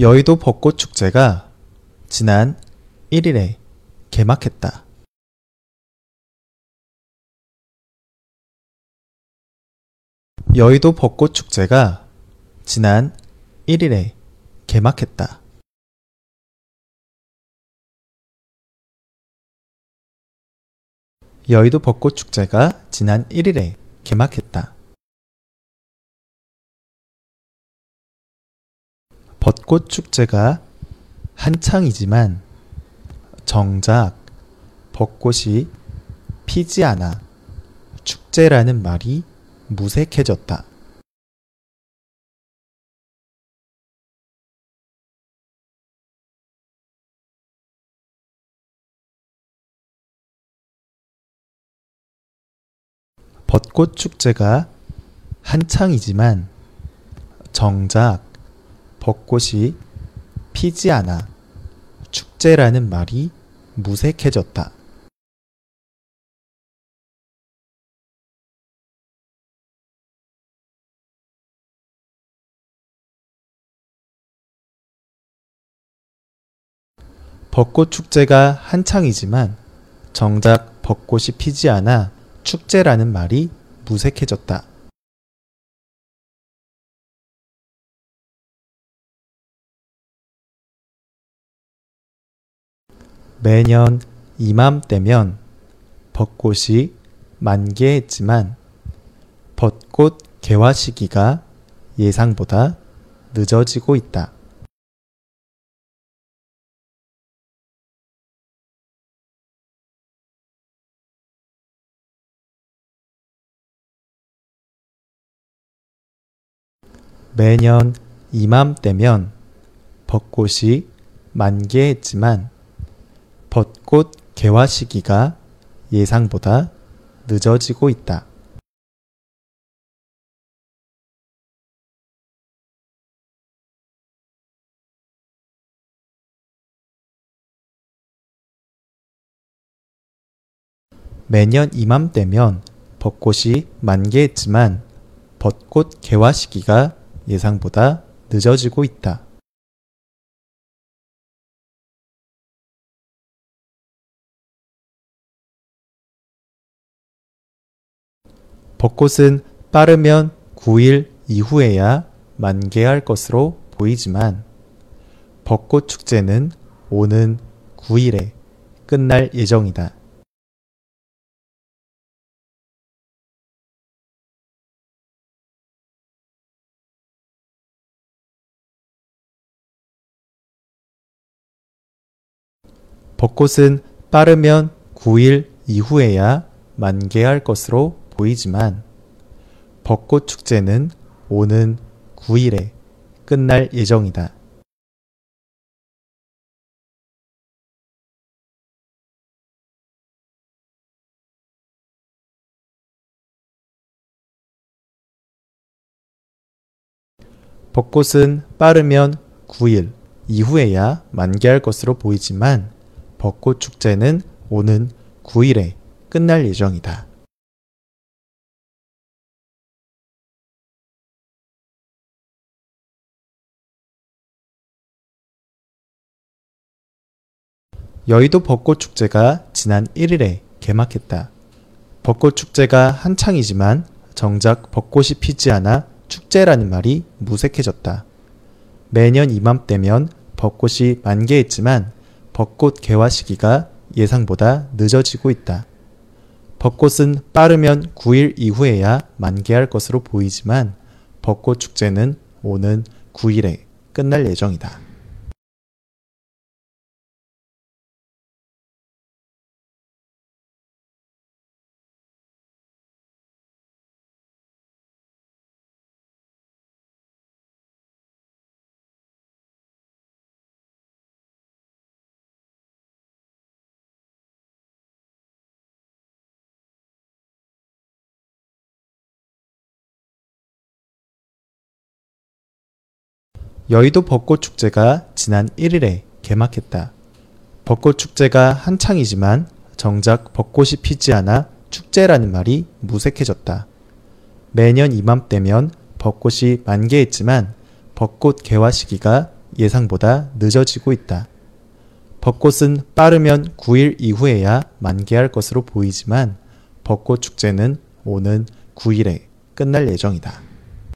여의도 벚꽃 축제가 지난 1일에 개막했다. 여의도 벚꽃 축제가 지난 1일에 개막했다. 여의도 벚꽃 축제가 지난 1일에 개막했다. 벚꽃 축제가 한창이지만 정작 벚꽃이 피지 않아 축제라는 말이 무색해졌다. 벚꽃 축제가 한창이지만 정작 벚꽃이 피지 않아 축제라는 말이 무색해졌다. 벚꽃 축제가 한창이지만 정작 벚꽃이 피지 않아 축제라는 말이 무색해졌다. 매년 이맘때면 벚꽃이 만개했지만 벚꽃 개화 시기가 예상보다 늦어지고 있다. 매년 이맘때면 벚꽃이 만개했지만 벚꽃 개화 시기가 예상보다 늦어지고 있다. 매년 이맘때면 벚꽃이 만개했지만 벚꽃 개화 시기가 예상보다 늦어지고 있다. 벚꽃은 빠르면 9일 이후에야 만개할 것으로 보이지만 벚꽃 축제는 오는 9일에 끝날 예정이다. 벚꽃은 빠르면 9일 이후에야 만개할 것으로 보이지만 벚꽃 축제는 오는 9일에 끝날 예정이다. 벚꽃은 빠르면 9일 이후에야 만개할 것으로 보이지만 벚꽃 축제는 오는 9일에 끝날 예정이다. 여의도 벚꽃 축제가 지난 1일에 개막했다. 벚꽃 축제가 한창이지만 정작 벚꽃이 피지 않아 축제라는 말이 무색해졌다. 매년 이맘때면 벚꽃이 만개했지만 벚꽃 개화 시기가 예상보다 늦어지고 있다. 벚꽃은 빠르면 9일 이후에야 만개할 것으로 보이지만 벚꽃 축제는 오는 9일에 끝날 예정이다. 여의도 벚꽃 축제가 지난 1일에 개막했다. 벚꽃 축제가 한창이지만 정작 벚꽃이 피지 않아 축제라는 말이 무색해졌다. 매년 이맘때면 벚꽃이 만개했지만 벚꽃 개화 시기가 예상보다 늦어지고 있다. 벚꽃은 빠르면 9일 이후에야 만개할 것으로 보이지만 벚꽃 축제는 오는 9일에 끝날 예정이다.